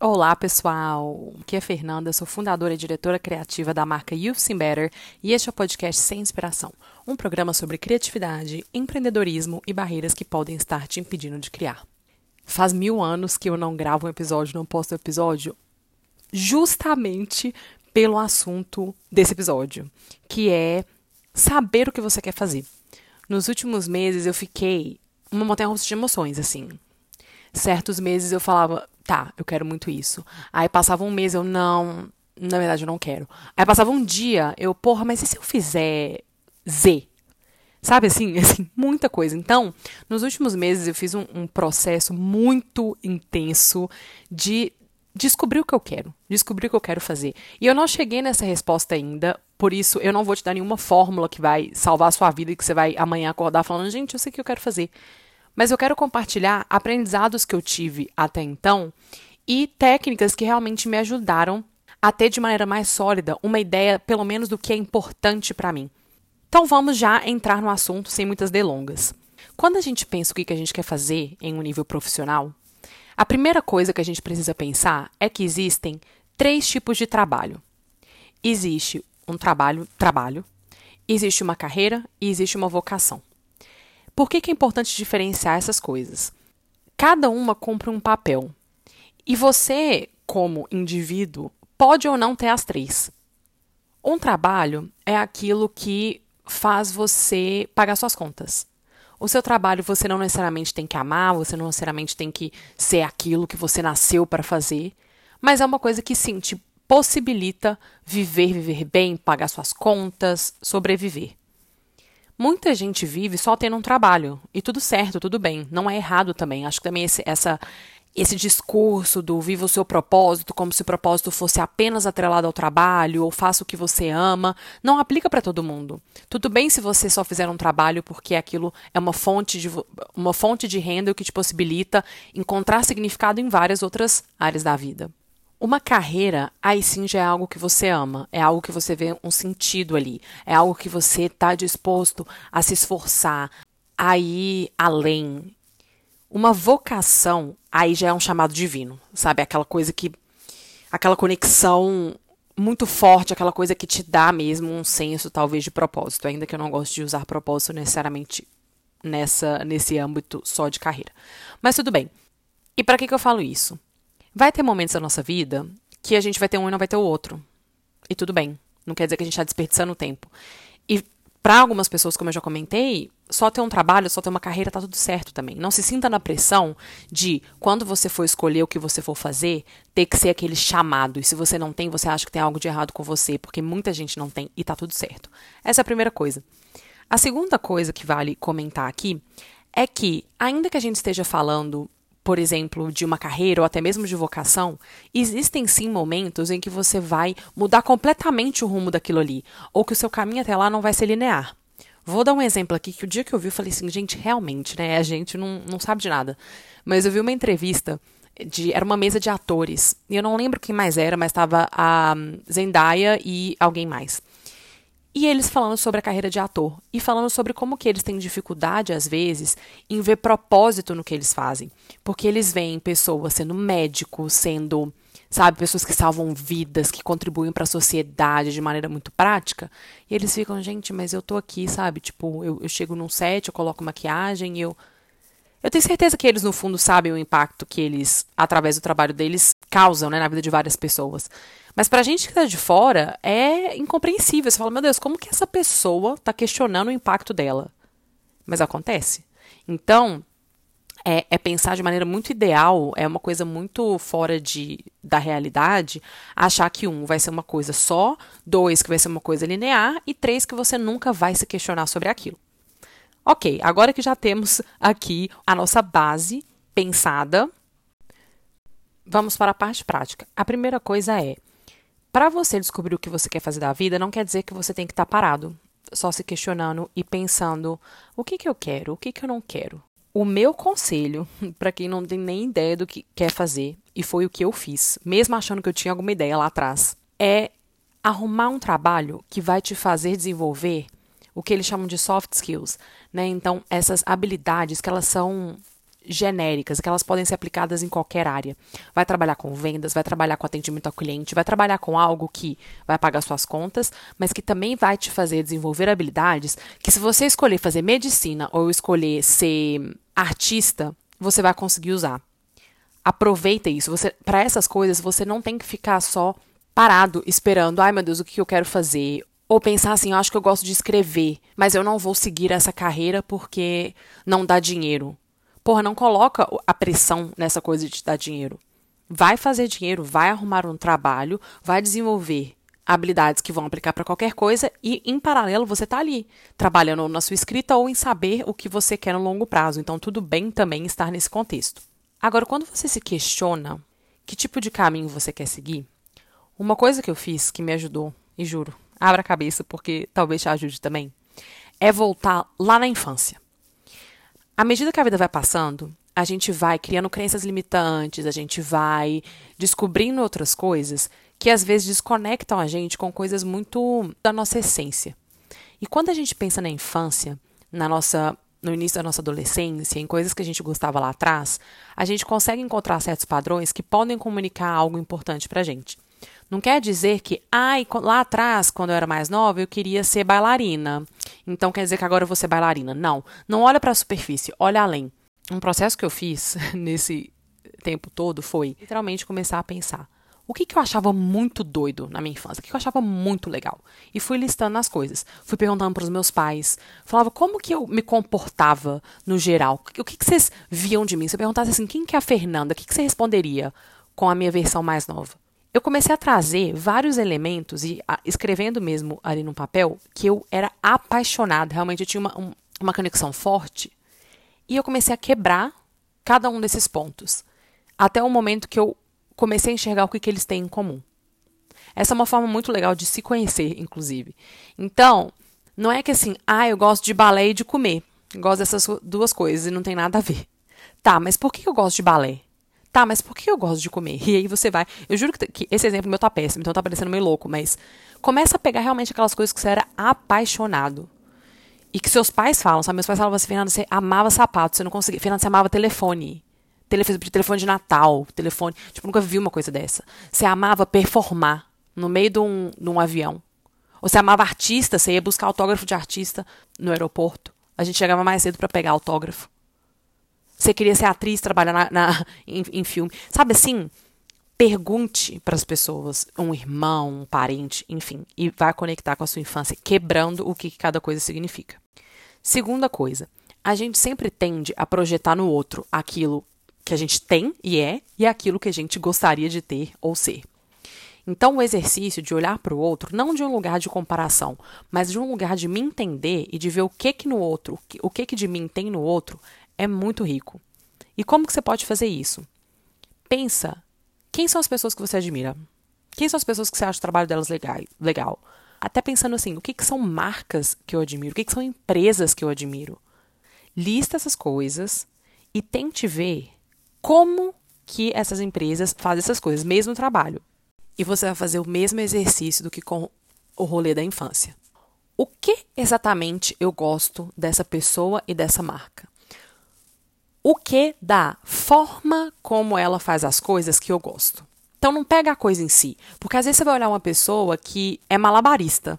Olá, pessoal! Aqui é Fernanda, sou fundadora e diretora criativa da marca Youth Seem Better e este é o podcast Sem Inspiração, um programa sobre criatividade, empreendedorismo e barreiras que podem estar te impedindo de criar. Faz mil anos que eu não gravo um episódio, não posto um episódio, justamente pelo assunto desse episódio, que é saber o que você quer fazer. Nos últimos meses eu fiquei uma montanha russa de emoções, assim. Certos meses eu falava, tá, eu quero muito isso. Aí passava um mês, eu não, na verdade eu não quero. Aí passava um dia, eu, porra, mas e se eu fizer Z? Sabe assim, assim, muita coisa. Então, nos últimos meses eu fiz um, um processo muito intenso de descobrir o que eu quero, descobrir o que eu quero fazer. E eu não cheguei nessa resposta ainda, por isso eu não vou te dar nenhuma fórmula que vai salvar a sua vida e que você vai amanhã acordar falando, gente, eu sei o que eu quero fazer. Mas eu quero compartilhar aprendizados que eu tive até então e técnicas que realmente me ajudaram a ter de maneira mais sólida uma ideia, pelo menos, do que é importante para mim. Então vamos já entrar no assunto sem muitas delongas. Quando a gente pensa o que a gente quer fazer em um nível profissional, a primeira coisa que a gente precisa pensar é que existem três tipos de trabalho. Existe um trabalho, trabalho, existe uma carreira e existe uma vocação. Por que, que é importante diferenciar essas coisas? Cada uma cumpre um papel. E você, como indivíduo, pode ou não ter as três. Um trabalho é aquilo que faz você pagar suas contas. O seu trabalho você não necessariamente tem que amar, você não necessariamente tem que ser aquilo que você nasceu para fazer, mas é uma coisa que sim te possibilita viver, viver bem, pagar suas contas, sobreviver. Muita gente vive só tendo um trabalho, e tudo certo, tudo bem, não é errado também. Acho que também esse, essa esse discurso do viva o seu propósito como se o propósito fosse apenas atrelado ao trabalho ou faça o que você ama, não aplica para todo mundo. Tudo bem se você só fizer um trabalho porque aquilo é uma fonte de, uma fonte de renda que te possibilita encontrar significado em várias outras áreas da vida. Uma carreira, aí sim já é algo que você ama, é algo que você vê um sentido ali, é algo que você está disposto a se esforçar, a ir além, uma vocação, aí já é um chamado divino, sabe? Aquela coisa que. aquela conexão muito forte, aquela coisa que te dá mesmo um senso, talvez, de propósito, ainda que eu não goste de usar propósito necessariamente nessa nesse âmbito só de carreira. Mas tudo bem. E para que, que eu falo isso? Vai ter momentos da nossa vida que a gente vai ter um e não vai ter o outro. E tudo bem. Não quer dizer que a gente está desperdiçando tempo. E para algumas pessoas, como eu já comentei, só ter um trabalho, só ter uma carreira, tá tudo certo também. Não se sinta na pressão de, quando você for escolher o que você for fazer, ter que ser aquele chamado. E se você não tem, você acha que tem algo de errado com você, porque muita gente não tem e tá tudo certo. Essa é a primeira coisa. A segunda coisa que vale comentar aqui é que, ainda que a gente esteja falando por exemplo, de uma carreira ou até mesmo de vocação, existem sim momentos em que você vai mudar completamente o rumo daquilo ali, ou que o seu caminho até lá não vai ser linear. Vou dar um exemplo aqui que o dia que eu vi, eu falei assim, gente, realmente, né? A gente não, não sabe de nada. Mas eu vi uma entrevista de. Era uma mesa de atores. E eu não lembro quem mais era, mas estava a Zendaya e alguém mais. E eles falando sobre a carreira de ator e falando sobre como que eles têm dificuldade às vezes em ver propósito no que eles fazem, porque eles veem pessoas sendo médicos, sendo, sabe, pessoas que salvam vidas, que contribuem para a sociedade de maneira muito prática, e eles ficam, gente, mas eu tô aqui, sabe? Tipo, eu, eu chego num set, eu coloco maquiagem, eu eu tenho certeza que eles, no fundo, sabem o impacto que eles, através do trabalho deles, causam né, na vida de várias pessoas. Mas pra gente que tá de fora, é incompreensível. Você fala, meu Deus, como que essa pessoa tá questionando o impacto dela? Mas acontece. Então, é, é, pensar de maneira muito ideal, é uma coisa muito fora de, da realidade, achar que um vai ser uma coisa só, dois que vai ser uma coisa linear e três que você nunca vai se questionar sobre aquilo. Ok, agora que já temos aqui a nossa base pensada, vamos para a parte prática. A primeira coisa é: para você descobrir o que você quer fazer da vida, não quer dizer que você tem que estar tá parado, só se questionando e pensando: o que, que eu quero, o que, que eu não quero. O meu conselho, para quem não tem nem ideia do que quer fazer, e foi o que eu fiz, mesmo achando que eu tinha alguma ideia lá atrás, é arrumar um trabalho que vai te fazer desenvolver o que eles chamam de soft skills, né? Então, essas habilidades que elas são genéricas, que elas podem ser aplicadas em qualquer área. Vai trabalhar com vendas, vai trabalhar com atendimento ao cliente, vai trabalhar com algo que vai pagar suas contas, mas que também vai te fazer desenvolver habilidades que se você escolher fazer medicina ou escolher ser artista, você vai conseguir usar. Aproveita isso. Você, para essas coisas, você não tem que ficar só parado esperando, ai meu Deus, o que eu quero fazer? Ou pensar assim, eu acho que eu gosto de escrever, mas eu não vou seguir essa carreira porque não dá dinheiro. Porra, não coloca a pressão nessa coisa de dar dinheiro. Vai fazer dinheiro, vai arrumar um trabalho, vai desenvolver habilidades que vão aplicar para qualquer coisa e, em paralelo, você está ali, trabalhando na sua escrita ou em saber o que você quer no longo prazo. Então, tudo bem também estar nesse contexto. Agora, quando você se questiona que tipo de caminho você quer seguir, uma coisa que eu fiz que me ajudou, e juro, abra a cabeça porque talvez te ajude também, é voltar lá na infância. À medida que a vida vai passando, a gente vai criando crenças limitantes, a gente vai descobrindo outras coisas que às vezes desconectam a gente com coisas muito da nossa essência. E quando a gente pensa na infância, na nossa no início da nossa adolescência, em coisas que a gente gostava lá atrás, a gente consegue encontrar certos padrões que podem comunicar algo importante pra gente. Não quer dizer que, ai, lá atrás, quando eu era mais nova, eu queria ser bailarina. Então quer dizer que agora eu vou ser bailarina. Não. Não olha para a superfície, olha além. Um processo que eu fiz nesse tempo todo foi literalmente começar a pensar. O que, que eu achava muito doido na minha infância? O que, que eu achava muito legal? E fui listando as coisas. Fui perguntando para os meus pais. Falava como que eu me comportava no geral. O que, que vocês viam de mim? Se eu perguntasse assim, quem que é a Fernanda? O que, que você responderia com a minha versão mais nova? Eu comecei a trazer vários elementos e a, escrevendo mesmo ali no papel que eu era apaixonada, realmente eu tinha uma, um, uma conexão forte. E eu comecei a quebrar cada um desses pontos, até o momento que eu comecei a enxergar o que, que eles têm em comum. Essa é uma forma muito legal de se conhecer, inclusive. Então, não é que assim, ah, eu gosto de balé e de comer. Eu gosto dessas duas coisas e não tem nada a ver. Tá, mas por que eu gosto de balé? Tá, mas por que eu gosto de comer? E aí você vai. Eu juro que, que esse exemplo meu tá péssimo, então tá parecendo meio louco, mas começa a pegar realmente aquelas coisas que você era apaixonado. E que seus pais falam, sabe? Meus pais falavam assim, Fernanda, você amava sapato, você não conseguia. Fernanda, você amava telefone. Telefone, telefone de Natal, telefone. Tipo, nunca vi uma coisa dessa. Você amava performar no meio de um, de um avião. Ou você amava artista, você ia buscar autógrafo de artista no aeroporto. A gente chegava mais cedo para pegar autógrafo. Você queria ser atriz, trabalhar na, na em, em filme. Sabe assim? Pergunte para as pessoas, um irmão, um parente, enfim, e vá conectar com a sua infância, quebrando o que cada coisa significa. Segunda coisa, a gente sempre tende a projetar no outro aquilo que a gente tem e é, e aquilo que a gente gostaria de ter ou ser. Então, o exercício de olhar para o outro, não de um lugar de comparação, mas de um lugar de me entender e de ver o que que no outro, o que que de mim tem no outro, é muito rico. E como que você pode fazer isso? Pensa, quem são as pessoas que você admira? Quem são as pessoas que você acha o trabalho delas legal? Até pensando assim, o que, que são marcas que eu admiro? O que, que são empresas que eu admiro? Lista essas coisas e tente ver como que essas empresas fazem essas coisas, mesmo trabalho. E você vai fazer o mesmo exercício do que com o rolê da infância. O que exatamente eu gosto dessa pessoa e dessa marca? O que da forma como ela faz as coisas que eu gosto. Então não pega a coisa em si, porque às vezes você vai olhar uma pessoa que é malabarista.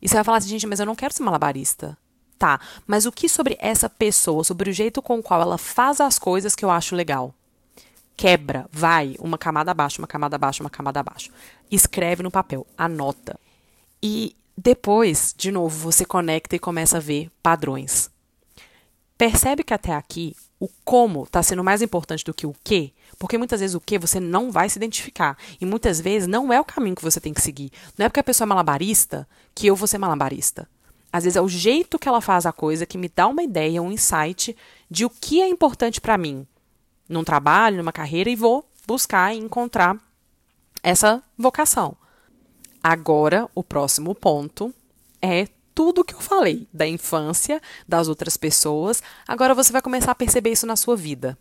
E você vai falar assim, gente, mas eu não quero ser malabarista. Tá, mas o que sobre essa pessoa, sobre o jeito com o qual ela faz as coisas que eu acho legal? Quebra, vai, uma camada abaixo, uma camada abaixo, uma camada abaixo. Escreve no papel, anota. E depois, de novo, você conecta e começa a ver padrões. Percebe que até aqui o como está sendo mais importante do que o que, porque muitas vezes o que você não vai se identificar. E muitas vezes não é o caminho que você tem que seguir. Não é porque a pessoa é malabarista que eu vou ser malabarista. Às vezes é o jeito que ela faz a coisa que me dá uma ideia, um insight de o que é importante para mim num trabalho, numa carreira e vou buscar e encontrar essa vocação. Agora, o próximo ponto é tudo que eu falei da infância, das outras pessoas, agora você vai começar a perceber isso na sua vida.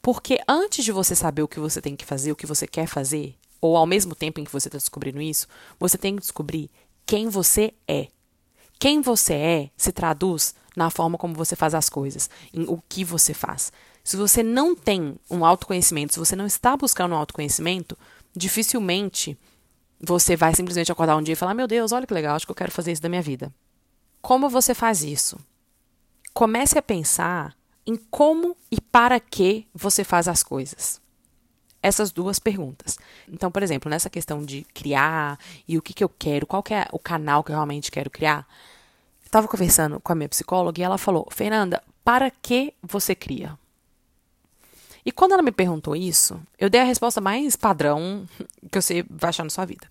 Porque antes de você saber o que você tem que fazer, o que você quer fazer, ou ao mesmo tempo em que você está descobrindo isso, você tem que descobrir quem você é. Quem você é se traduz na forma como você faz as coisas, em o que você faz. Se você não tem um autoconhecimento, se você não está buscando um autoconhecimento, dificilmente você vai simplesmente acordar um dia e falar: Meu Deus, olha que legal, acho que eu quero fazer isso da minha vida. Como você faz isso? Comece a pensar em como e para que você faz as coisas. Essas duas perguntas. Então, por exemplo, nessa questão de criar e o que, que eu quero, qual que é o canal que eu realmente quero criar, estava conversando com a minha psicóloga e ela falou: Fernanda, para que você cria? E quando ela me perguntou isso, eu dei a resposta mais padrão que você vai achar na sua vida.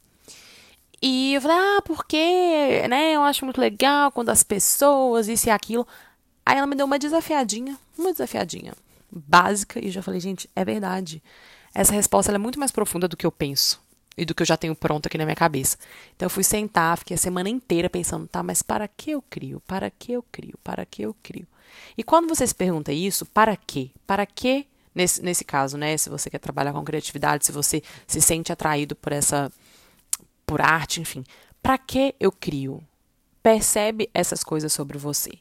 E eu falei, ah, porque, né, eu acho muito legal quando as pessoas, isso e aquilo. Aí ela me deu uma desafiadinha, uma desafiadinha básica, e eu já falei, gente, é verdade. Essa resposta é muito mais profunda do que eu penso e do que eu já tenho pronto aqui na minha cabeça. Então eu fui sentar, fiquei a semana inteira pensando, tá, mas para que eu crio? Para que eu crio? Para que eu crio? E quando você se pergunta isso, para quê? Para que nesse, nesse caso, né, se você quer trabalhar com criatividade, se você se sente atraído por essa por arte, enfim, para que eu crio? Percebe essas coisas sobre você.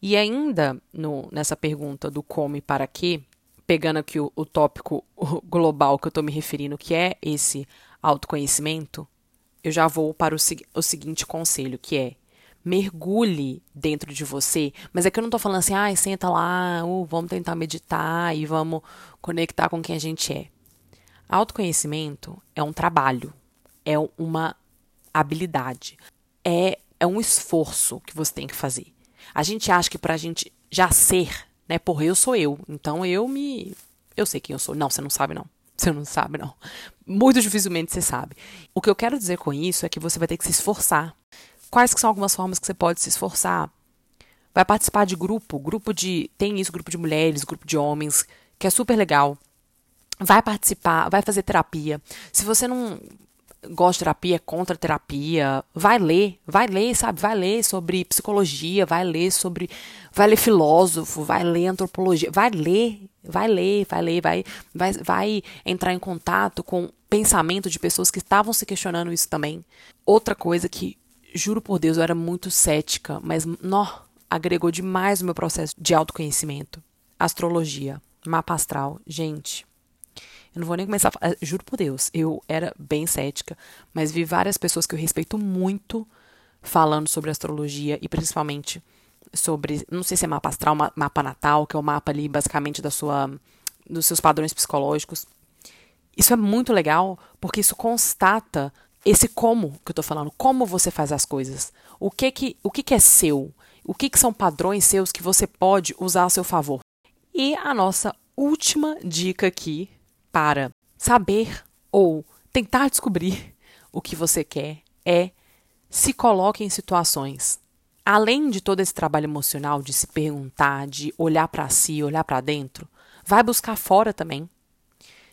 E ainda no, nessa pergunta do como e para quê, pegando aqui o, o tópico global que eu estou me referindo, que é esse autoconhecimento, eu já vou para o, o seguinte conselho, que é mergulhe dentro de você. Mas é que eu não estou falando assim, ah, senta lá, uh, vamos tentar meditar e vamos conectar com quem a gente é. Autoconhecimento é um trabalho, é uma habilidade, é, é um esforço que você tem que fazer. A gente acha que para a gente já ser, né? Porra, eu sou eu, então eu me. Eu sei quem eu sou. Não, você não sabe, não. Você não sabe, não. Muito dificilmente você sabe. O que eu quero dizer com isso é que você vai ter que se esforçar. Quais que são algumas formas que você pode se esforçar? Vai participar de grupo, grupo de. Tem isso, grupo de mulheres, grupo de homens, que é super legal. Vai participar, vai fazer terapia. Se você não gosta de terapia, é contra terapia, vai ler, vai ler, sabe? Vai ler sobre psicologia, vai ler sobre. Vai ler filósofo, vai ler antropologia, vai ler, vai ler, vai ler, vai, vai, vai entrar em contato com pensamento de pessoas que estavam se questionando isso também. Outra coisa que, juro por Deus, eu era muito cética, mas nó, agregou demais no meu processo de autoconhecimento. Astrologia, mapa astral, gente eu não vou nem começar a falar, juro por Deus, eu era bem cética, mas vi várias pessoas que eu respeito muito falando sobre astrologia e principalmente sobre, não sei se é mapa astral, mapa natal, que é o mapa ali basicamente da sua dos seus padrões psicológicos. Isso é muito legal, porque isso constata esse como que eu tô falando, como você faz as coisas. O que que, o que, que é seu? O que, que são padrões seus que você pode usar a seu favor? E a nossa última dica aqui para saber ou tentar descobrir o que você quer é se coloque em situações. Além de todo esse trabalho emocional de se perguntar, de olhar para si, olhar para dentro, vai buscar fora também.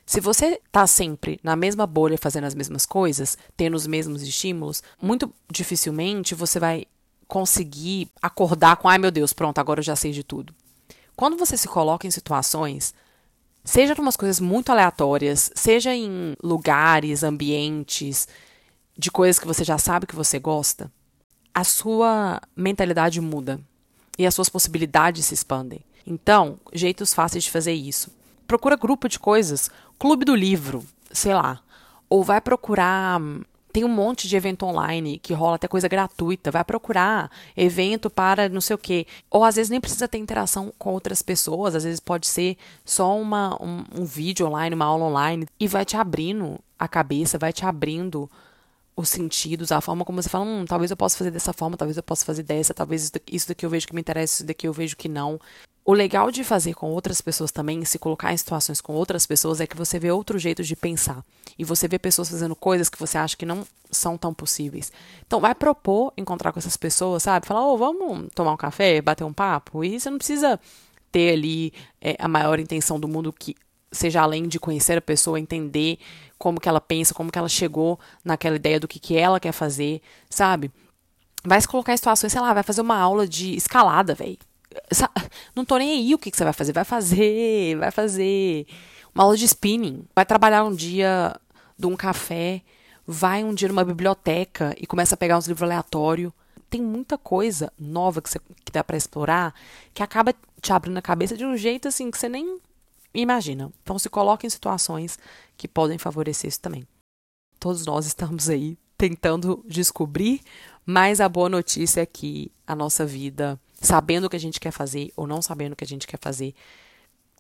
Se você está sempre na mesma bolha fazendo as mesmas coisas, tendo os mesmos estímulos, muito dificilmente você vai conseguir acordar com, ai meu Deus, pronto, agora eu já sei de tudo. Quando você se coloca em situações Seja em umas coisas muito aleatórias, seja em lugares, ambientes, de coisas que você já sabe que você gosta, a sua mentalidade muda e as suas possibilidades se expandem. Então, jeitos fáceis de fazer isso. Procura grupo de coisas, clube do livro, sei lá. Ou vai procurar tem um monte de evento online que rola até coisa gratuita. Vai procurar evento para não sei o quê. Ou às vezes nem precisa ter interação com outras pessoas, às vezes pode ser só uma, um, um vídeo online, uma aula online, e vai te abrindo a cabeça, vai te abrindo os sentidos, a forma como você fala, hum, talvez eu possa fazer dessa forma, talvez eu possa fazer dessa, talvez isso daqui, eu vejo que me interessa, isso daqui eu vejo que não. O legal de fazer com outras pessoas também, se colocar em situações com outras pessoas, é que você vê outro jeito de pensar. E você vê pessoas fazendo coisas que você acha que não são tão possíveis. Então, vai propor encontrar com essas pessoas, sabe? Falar, ô, oh, vamos tomar um café, bater um papo. E você não precisa ter ali é, a maior intenção do mundo que seja além de conhecer a pessoa, entender como que ela pensa, como que ela chegou naquela ideia do que, que ela quer fazer, sabe? Vai se colocar em situações, sei lá, vai fazer uma aula de escalada, velho não tô nem aí o que, que você vai fazer. Vai fazer, vai fazer uma aula de spinning. Vai trabalhar um dia de um café, vai um dia numa biblioteca e começa a pegar uns livros aleatórios. tem muita coisa nova que, você, que dá para explorar que acaba te abrindo a cabeça de um jeito assim que você nem imagina. Então se coloca em situações que podem favorecer isso também. Todos nós estamos aí tentando descobrir, mas a boa notícia é que a nossa vida, sabendo o que a gente quer fazer ou não sabendo o que a gente quer fazer,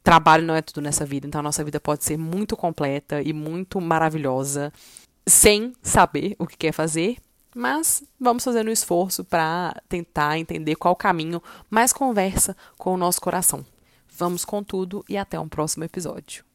trabalho não é tudo nessa vida, então a nossa vida pode ser muito completa e muito maravilhosa sem saber o que quer fazer, mas vamos fazendo um esforço para tentar entender qual caminho mais conversa com o nosso coração. Vamos com tudo e até um próximo episódio.